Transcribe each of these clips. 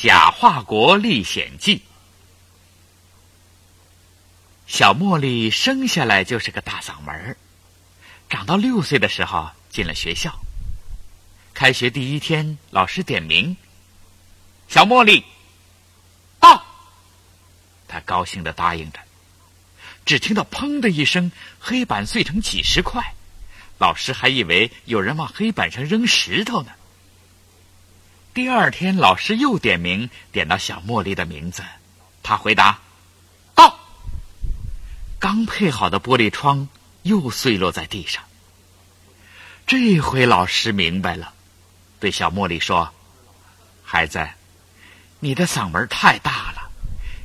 假化国历险记》。小茉莉生下来就是个大嗓门儿，长到六岁的时候进了学校。开学第一天，老师点名：“小茉莉，到。”他高兴的答应着。只听到“砰”的一声，黑板碎成几十块。老师还以为有人往黑板上扔石头呢。第二天，老师又点名，点到小茉莉的名字，她回答：“到。”刚配好的玻璃窗又碎落在地上。这回老师明白了，对小茉莉说：“孩子，你的嗓门太大了，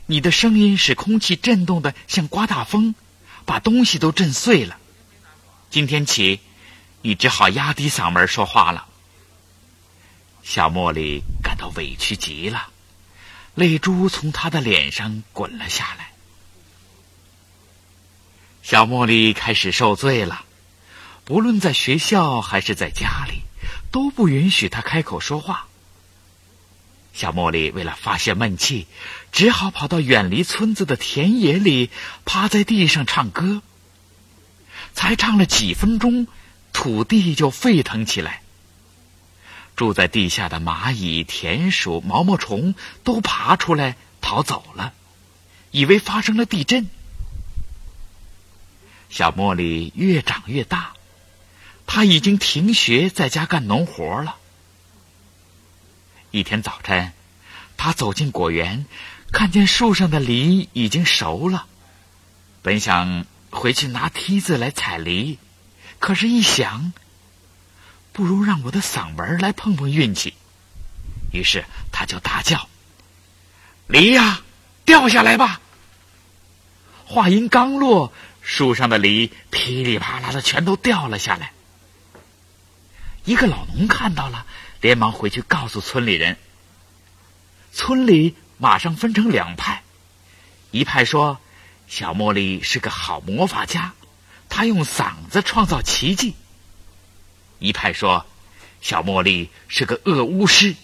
你的声音使空气震动的像刮大风，把东西都震碎了。”今天起，你只好压低嗓门说话了。小茉莉感到委屈极了，泪珠从她的脸上滚了下来。小茉莉开始受罪了，不论在学校还是在家里，都不允许她开口说话。小茉莉为了发泄闷气，只好跑到远离村子的田野里，趴在地上唱歌。才唱了几分钟，土地就沸腾起来。住在地下的蚂蚁、田鼠、毛毛虫都爬出来逃走了，以为发生了地震。小茉莉越长越大，她已经停学，在家干农活了。一天早晨，她走进果园，看见树上的梨已经熟了，本想。回去拿梯子来采梨，可是，一想，不如让我的嗓门来碰碰运气。于是，他就大叫：“梨呀，掉下来吧！”话音刚落，树上的梨噼里啪啦的全都掉了下来。一个老农看到了，连忙回去告诉村里人。村里马上分成两派，一派说。小茉莉是个好魔法家，她用嗓子创造奇迹。一派说，小茉莉是个恶巫师，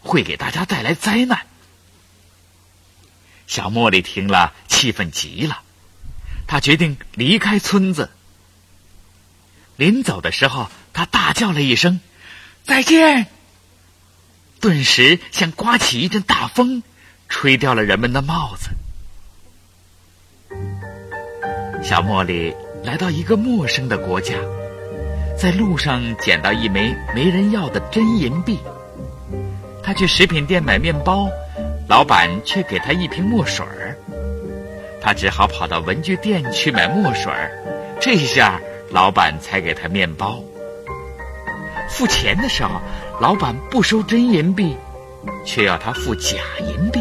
会给大家带来灾难。小茉莉听了，气愤极了，她决定离开村子。临走的时候，她大叫了一声：“再见！”顿时像刮起一阵大风，吹掉了人们的帽子。小茉莉来到一个陌生的国家，在路上捡到一枚没人要的真银币。他去食品店买面包，老板却给他一瓶墨水儿。他只好跑到文具店去买墨水儿，这下老板才给他面包。付钱的时候，老板不收真银币，却要他付假银币。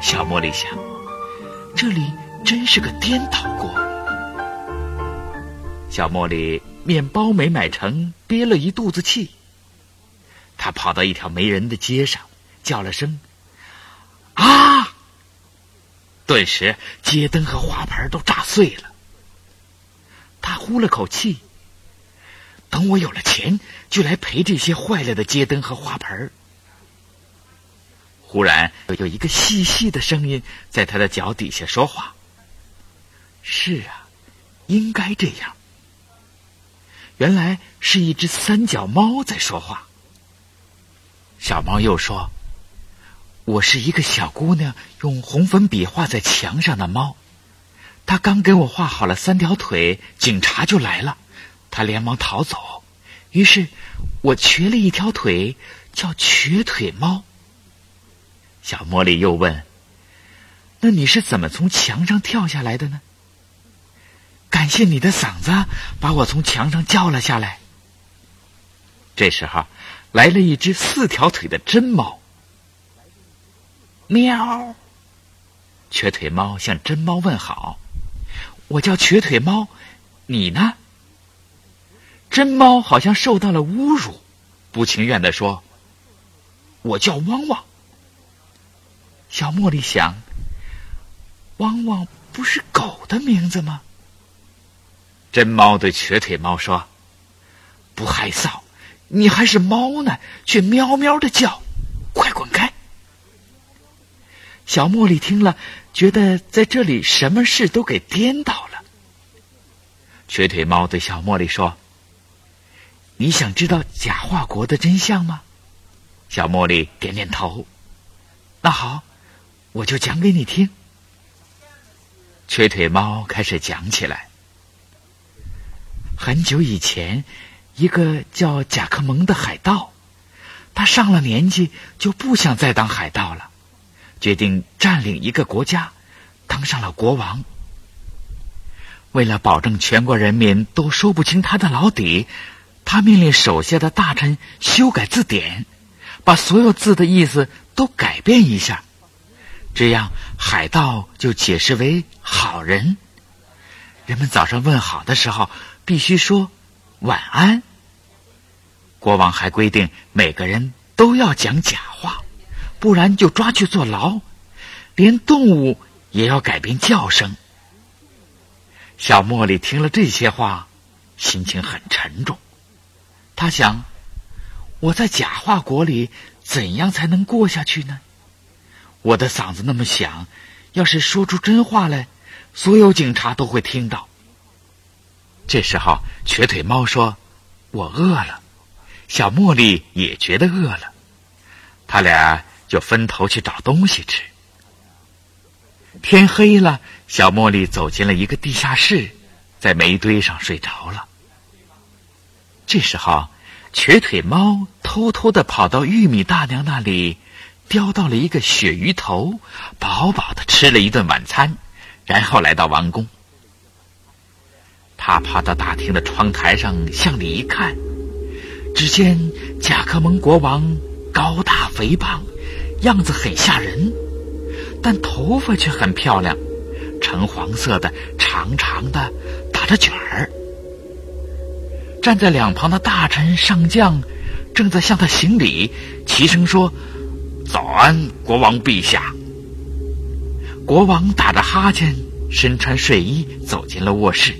小茉莉想，这里。真是个颠倒国。小茉莉面包没买成，憋了一肚子气。他跑到一条没人的街上，叫了声“啊”，顿时街灯和花盆都炸碎了。他呼了口气，等我有了钱，就来赔这些坏了的街灯和花盆。忽然有一个细细的声音在他的脚底下说话。是啊，应该这样。原来是一只三脚猫在说话。小猫又说：“我是一个小姑娘，用红粉笔画在墙上的猫。她刚给我画好了三条腿，警察就来了，她连忙逃走。于是我瘸了一条腿，叫瘸腿猫。”小茉莉又问：“那你是怎么从墙上跳下来的呢？”感谢你的嗓子，把我从墙上叫了下来。这时候，来了一只四条腿的真猫。喵！瘸腿猫向真猫问好：“我叫瘸腿猫，你呢？”真猫好像受到了侮辱，不情愿的说：“我叫汪汪。”小茉莉想：“汪汪不是狗的名字吗？”真猫对瘸腿猫说：“不害臊，你还是猫呢，却喵喵的叫，快滚开！”小茉莉听了，觉得在这里什么事都给颠倒了。瘸腿猫对小茉莉说：“你想知道假话国的真相吗？”小茉莉点点头。那好，我就讲给你听。瘸腿猫开始讲起来。很久以前，一个叫贾克蒙的海盗，他上了年纪就不想再当海盗了，决定占领一个国家，当上了国王。为了保证全国人民都说不清他的老底，他命令手下的大臣修改字典，把所有字的意思都改变一下，这样海盗就解释为好人。人们早上问好的时候。必须说晚安。国王还规定每个人都要讲假话，不然就抓去坐牢。连动物也要改变叫声。小茉莉听了这些话，心情很沉重。他想：我在假话国里怎样才能过下去呢？我的嗓子那么响，要是说出真话来，所有警察都会听到。这时候，瘸腿猫说：“我饿了。”小茉莉也觉得饿了，他俩就分头去找东西吃。天黑了，小茉莉走进了一个地下室，在煤堆上睡着了。这时候，瘸腿猫偷偷的跑到玉米大娘那里，叼到了一个鳕鱼头，饱饱的吃了一顿晚餐，然后来到王宫。他爬到大厅的窗台上，向里一看，只见贾克蒙国王高大肥胖，样子很吓人，但头发却很漂亮，橙黄色的，长长的，打着卷儿。站在两旁的大臣上将正在向他行礼，齐声说：“早安，国王陛下。”国王打着哈欠，身穿睡衣，走进了卧室。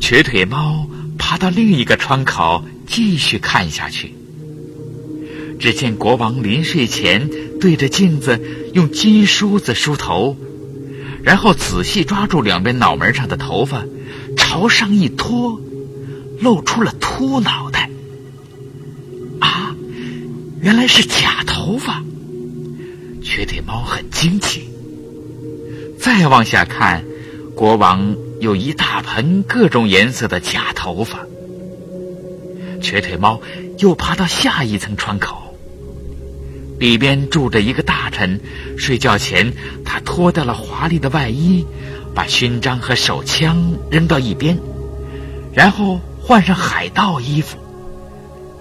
瘸腿猫爬到另一个窗口，继续看下去。只见国王临睡前对着镜子用金梳子梳头，然后仔细抓住两边脑门上的头发，朝上一拖，露出了秃脑袋。啊，原来是假头发！瘸腿猫很惊奇。再往下看，国王。有一大盆各种颜色的假头发。瘸腿猫又爬到下一层窗口，里边住着一个大臣。睡觉前，他脱掉了华丽的外衣，把勋章和手枪扔到一边，然后换上海盗衣服，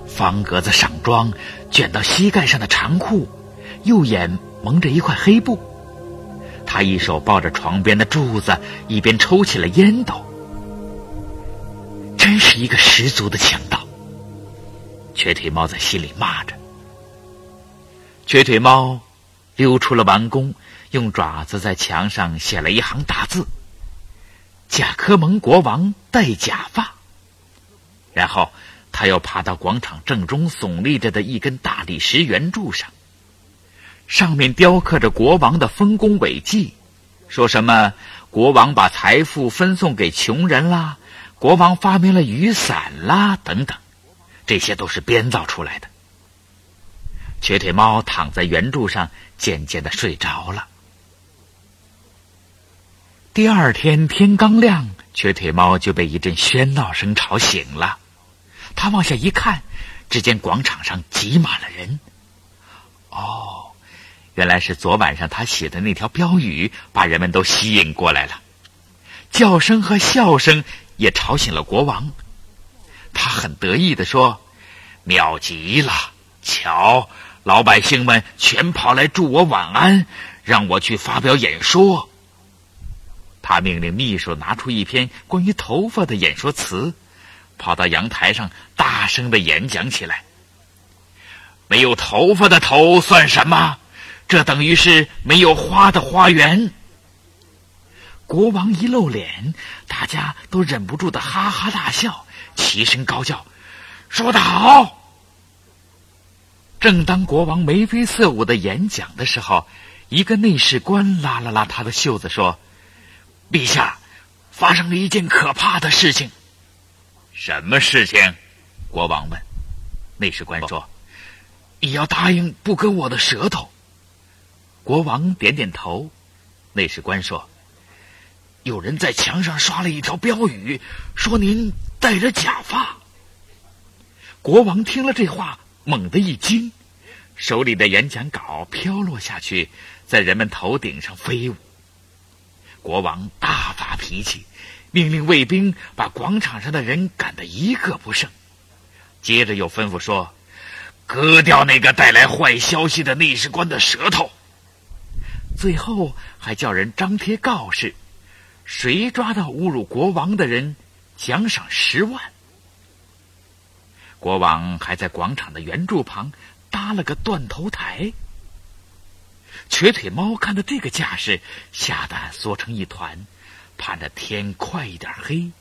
方格子上装，卷到膝盖上的长裤，右眼蒙着一块黑布。他一手抱着床边的柱子，一边抽起了烟斗。真是一个十足的强盗！瘸腿猫在心里骂着。瘸腿猫溜出了王宫，用爪子在墙上写了一行大字：“贾科蒙国王戴假发。”然后他又爬到广场正中耸立着的一根大理石圆柱上。上面雕刻着国王的丰功伟绩，说什么国王把财富分送给穷人啦，国王发明了雨伞啦，等等，这些都是编造出来的。瘸腿猫躺在圆柱上，渐渐的睡着了。第二天天刚亮，瘸腿猫就被一阵喧闹声吵醒了。他往下一看，只见广场上挤满了人。哦。原来是昨晚上他写的那条标语把人们都吸引过来了，叫声和笑声也吵醒了国王。他很得意的说：“妙极了！瞧，老百姓们全跑来祝我晚安，让我去发表演说。”他命令秘书拿出一篇关于头发的演说词，跑到阳台上大声的演讲起来。没有头发的头算什么？这等于是没有花的花园。国王一露脸，大家都忍不住的哈哈大笑，齐声高叫：“说得好！”正当国王眉飞色舞的演讲的时候，一个内侍官拉了拉他的袖子，说：“陛下，发生了一件可怕的事情。”“什么事情？”国王问。内侍官说：“你要答应不割我的舌头。”国王点点头。内侍官说：“有人在墙上刷了一条标语，说您戴着假发。”国王听了这话，猛地一惊，手里的演讲稿飘落下去，在人们头顶上飞舞。国王大发脾气，命令卫兵把广场上的人赶得一个不剩。接着又吩咐说：“割掉那个带来坏消息的内侍官的舌头。”最后还叫人张贴告示：谁抓到侮辱国王的人，奖赏十万。国王还在广场的圆柱旁搭了个断头台。瘸腿猫看到这个架势，吓得缩成一团，盼着天快一点黑。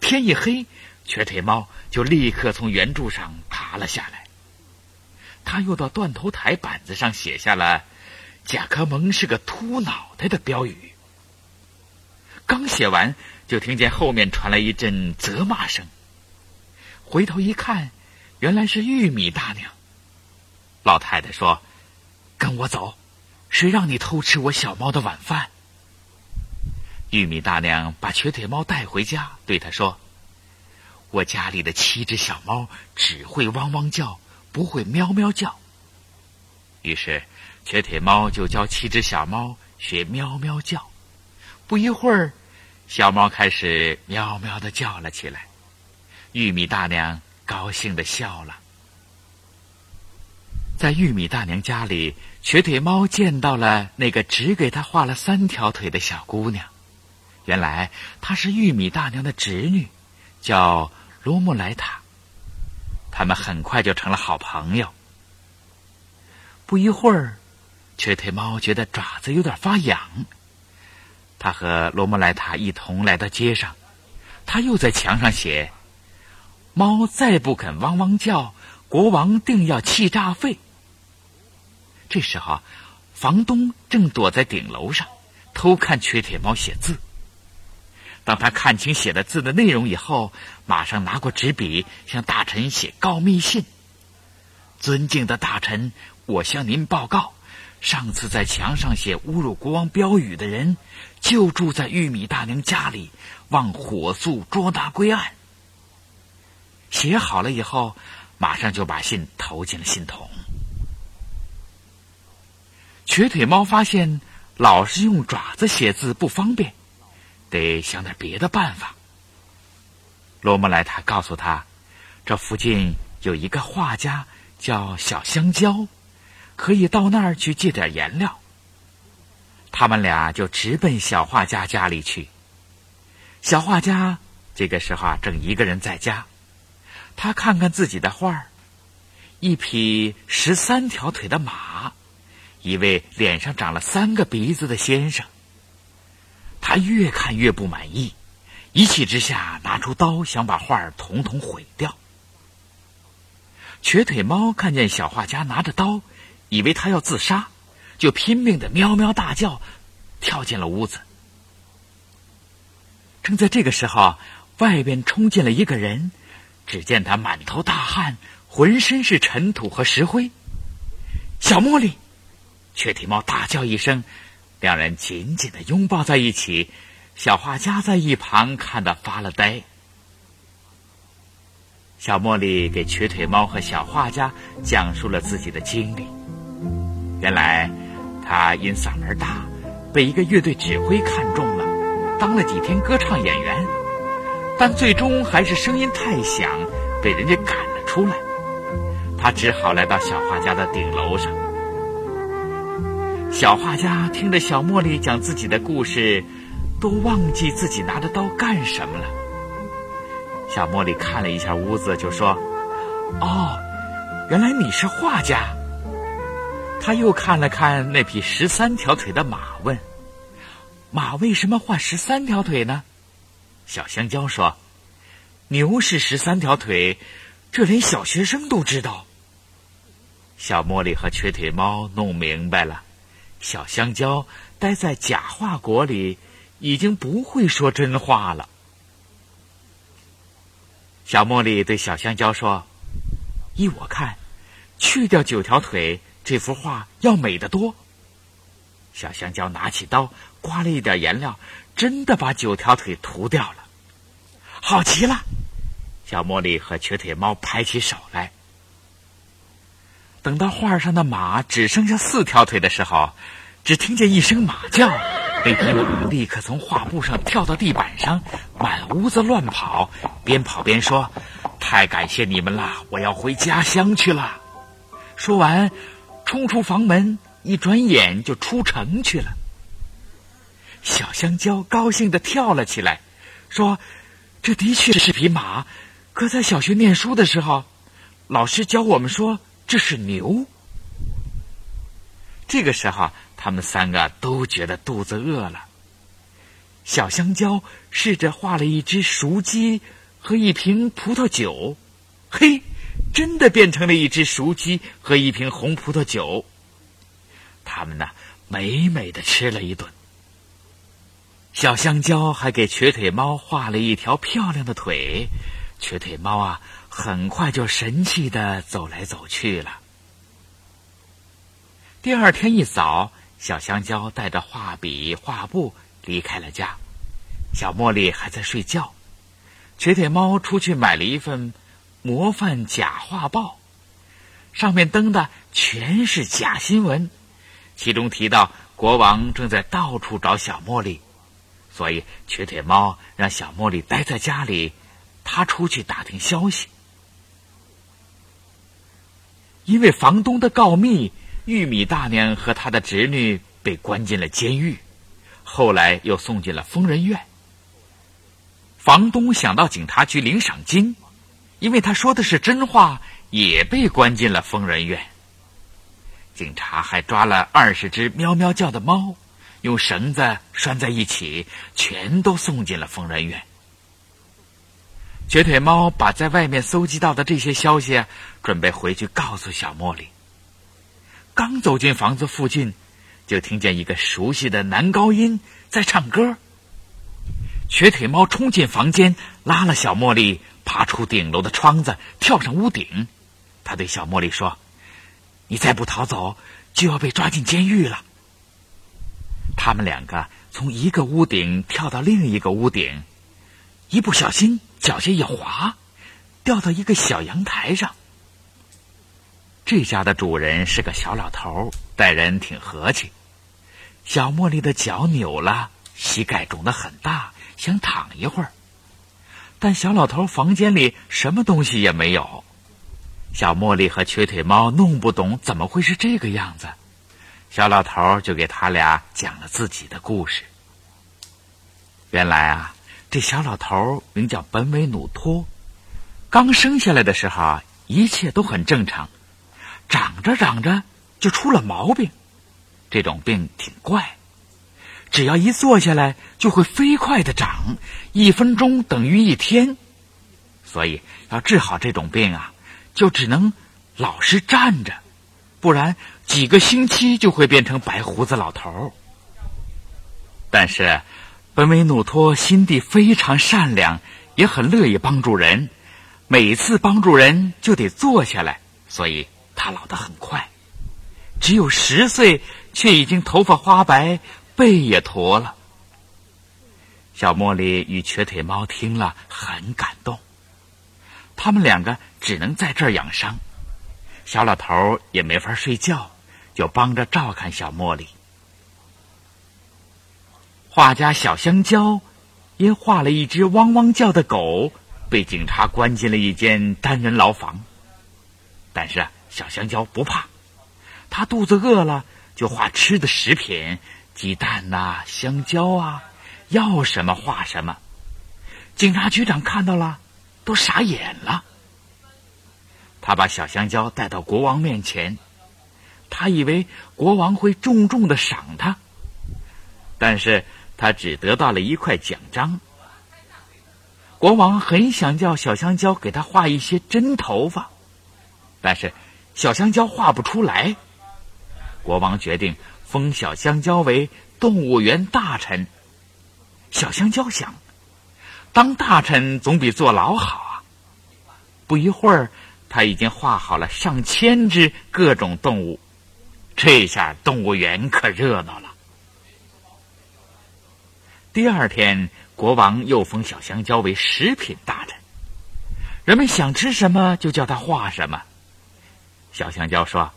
天一黑。瘸腿猫就立刻从圆柱上爬了下来，他又到断头台板子上写下了“甲壳蒙是个秃脑袋”的标语。刚写完，就听见后面传来一阵责骂声。回头一看，原来是玉米大娘。老太太说：“跟我走，谁让你偷吃我小猫的晚饭？”玉米大娘把瘸腿猫带回家，对他说。我家里的七只小猫只会汪汪叫，不会喵喵叫。于是，瘸腿猫就教七只小猫学喵喵叫。不一会儿，小猫开始喵喵的叫了起来。玉米大娘高兴的笑了。在玉米大娘家里，瘸腿猫见到了那个只给他画了三条腿的小姑娘。原来，她是玉米大娘的侄女，叫。罗姆莱塔，他们很快就成了好朋友。不一会儿，瘸腿猫觉得爪子有点发痒，他和罗莫莱塔一同来到街上，他又在墙上写：“猫再不肯汪汪叫，国王定要气炸肺。”这时候，房东正躲在顶楼上偷看瘸腿猫写字。当他看清写的字的内容以后，马上拿过纸笔向大臣写告密信。尊敬的大臣，我向您报告，上次在墙上写侮辱国王标语的人，就住在玉米大娘家里，望火速捉拿归案。写好了以后，马上就把信投进了信筒。瘸腿猫发现老是用爪子写字不方便。得想点别的办法。罗莫莱塔告诉他，这附近有一个画家叫小香蕉，可以到那儿去借点颜料。他们俩就直奔小画家家里去。小画家这个时候啊，正一个人在家。他看看自己的画儿，一匹十三条腿的马，一位脸上长了三个鼻子的先生。他越看越不满意，一气之下拿出刀想把画儿统统毁掉。瘸腿猫看见小画家拿着刀，以为他要自杀，就拼命的喵喵大叫，跳进了屋子。正在这个时候，外边冲进了一个人，只见他满头大汗，浑身是尘土和石灰。小茉莉，瘸腿猫大叫一声。两人紧紧的拥抱在一起，小画家在一旁看得发了呆。小茉莉给瘸腿猫和小画家讲述了自己的经历。原来，他因嗓门大，被一个乐队指挥看中了，当了几天歌唱演员，但最终还是声音太响，被人家赶了出来。他只好来到小画家的顶楼上。小画家听着小茉莉讲自己的故事，都忘记自己拿着刀干什么了。小茉莉看了一下屋子，就说：“哦，原来你是画家。”他又看了看那匹十三条腿的马，问：“马为什么画十三条腿呢？”小香蕉说：“牛是十三条腿，这连小学生都知道。”小茉莉和瘸腿猫弄明白了，小香蕉待在假话国里，已经不会说真话了。小茉莉对小香蕉说：“依我看，去掉九条腿，这幅画要美得多。”小香蕉拿起刀，刮了一点颜料，真的把九条腿涂掉了。好极了！小茉莉和瘸腿猫拍起手来。等到画上的马只剩下四条腿的时候，只听见一声马叫，那匹马立刻从画布上跳到地板上，满屋子乱跑，边跑边说：“太感谢你们了，我要回家乡去了。”说完，冲出房门，一转眼就出城去了。小香蕉高兴的跳了起来，说：“这的确是匹马，可在小学念书的时候，老师教我们说。”这是牛。这个时候，他们三个都觉得肚子饿了。小香蕉试着画了一只熟鸡和一瓶葡萄酒，嘿，真的变成了一只熟鸡和一瓶红葡萄酒。他们呢，美美的吃了一顿。小香蕉还给瘸腿猫画了一条漂亮的腿，瘸腿猫啊。很快就神气的走来走去了。第二天一早，小香蕉带着画笔、画布离开了家。小茉莉还在睡觉。瘸腿猫出去买了一份模范假画报，上面登的全是假新闻，其中提到国王正在到处找小茉莉，所以瘸腿猫让小茉莉待在家里，他出去打听消息。因为房东的告密，玉米大娘和他的侄女被关进了监狱，后来又送进了疯人院。房东想到警察局领赏金，因为他说的是真话，也被关进了疯人院。警察还抓了二十只喵喵叫的猫，用绳子拴在一起，全都送进了疯人院。瘸腿猫把在外面搜集到的这些消息，准备回去告诉小茉莉。刚走进房子附近，就听见一个熟悉的男高音在唱歌。瘸腿猫冲进房间，拉了小茉莉，爬出顶楼的窗子，跳上屋顶。他对小茉莉说：“你再不逃走，就要被抓进监狱了。”他们两个从一个屋顶跳到另一个屋顶。一不小心，脚下一滑，掉到一个小阳台上。这家的主人是个小老头，待人挺和气。小茉莉的脚扭了，膝盖肿得很大，想躺一会儿。但小老头房间里什么东西也没有。小茉莉和瘸腿猫弄不懂怎么会是这个样子，小老头就给他俩讲了自己的故事。原来啊。这小老头名叫本维努托，刚生下来的时候一切都很正常，长着长着就出了毛病。这种病挺怪，只要一坐下来就会飞快的长，一分钟等于一天。所以要治好这种病啊，就只能老是站着，不然几个星期就会变成白胡子老头。但是。本维努托心地非常善良，也很乐意帮助人。每次帮助人就得坐下来，所以他老得很快。只有十岁，却已经头发花白，背也驼了。小茉莉与瘸腿猫听了很感动，他们两个只能在这儿养伤。小老头也没法睡觉，就帮着照看小茉莉。画家小香蕉因画了一只汪汪叫的狗，被警察关进了一间单人牢房。但是小香蕉不怕，他肚子饿了就画吃的食品，鸡蛋呐、香蕉啊，要什么画什么。警察局长看到了，都傻眼了。他把小香蕉带到国王面前，他以为国王会重重的赏他，但是。他只得到了一块奖章。国王很想叫小香蕉给他画一些真头发，但是小香蕉画不出来。国王决定封小香蕉为动物园大臣。小香蕉想，当大臣总比坐牢好啊！不一会儿，他已经画好了上千只各种动物，这下动物园可热闹了。第二天，国王又封小香蕉为食品大臣，人们想吃什么就叫他画什么。小香蕉说：“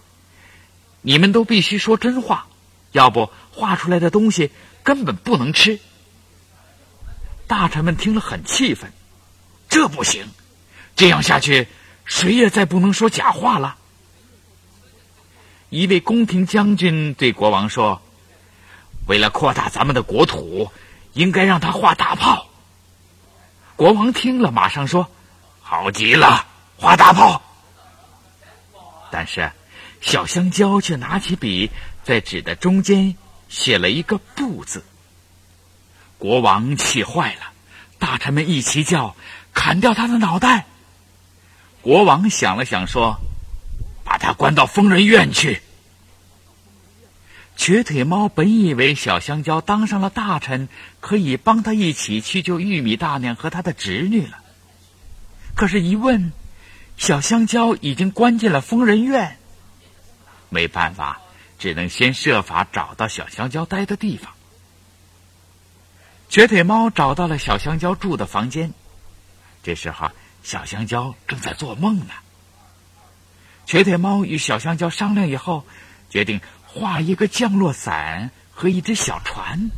你们都必须说真话，要不画出来的东西根本不能吃。”大臣们听了很气愤，这不行，这样下去，谁也再不能说假话了。一位宫廷将军对国王说：“为了扩大咱们的国土，应该让他画大炮。”国王听了，马上说：“好极了，画大炮。”但是，小香蕉却拿起笔，在纸的中间写了一个“不”字。国王气坏了，大臣们一起叫：“砍掉他的脑袋！”国王想了想，说：“把他关到疯人院去。”瘸腿猫本以为小香蕉当上了大臣，可以帮他一起去救玉米大娘和他的侄女了。可是，一问，小香蕉已经关进了疯人院。没办法，只能先设法找到小香蕉待的地方。瘸腿猫找到了小香蕉住的房间，这时候小香蕉正在做梦呢。瘸腿猫与小香蕉商量以后，决定画一个降落伞和一只小船。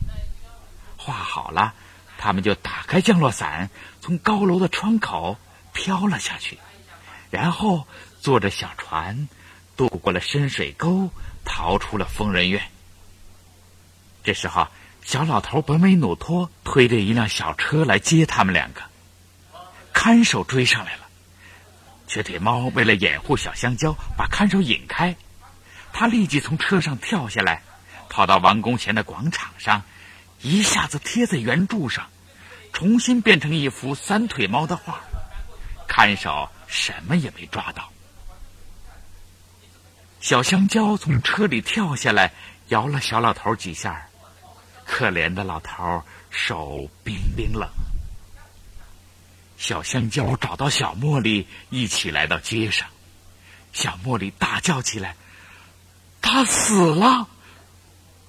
画好了，他们就打开降落伞，从高楼的窗口飘了下去，然后坐着小船渡过了深水沟，逃出了疯人院。这时候。小老头本美努托推着一辆小车来接他们两个，看守追上来了。瘸腿猫为了掩护小香蕉，把看守引开，他立即从车上跳下来，跑到王宫前的广场上，一下子贴在圆柱上，重新变成一幅三腿猫的画。看守什么也没抓到。小香蕉从车里跳下来，摇了小老头几下。可怜的老头手冰冰冷。小香蕉找到小茉莉，一起来到街上。小茉莉大叫起来：“他死了！”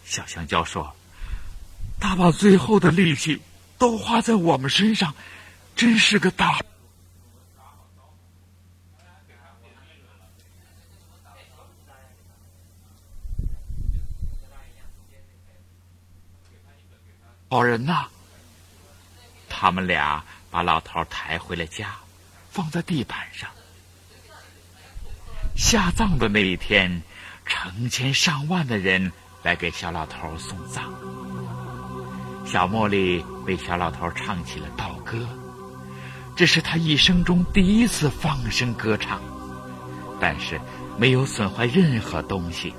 小香蕉说：“他把最后的力气都花在我们身上，真是个大。”好人呐！他们俩把老头抬回了家，放在地板上。下葬的那一天，成千上万的人来给小老头送葬。小茉莉为小老头唱起了悼歌，这是他一生中第一次放声歌唱，但是没有损坏任何东西。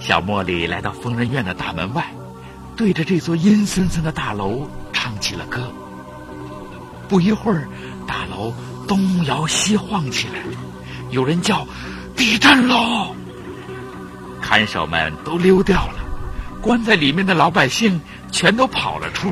小茉莉来到疯人院的大门外，对着这座阴森森的大楼唱起了歌。不一会儿，大楼东摇西晃起来，有人叫：“地震喽！”看守们都溜掉了，关在里面的老百姓全都跑了出。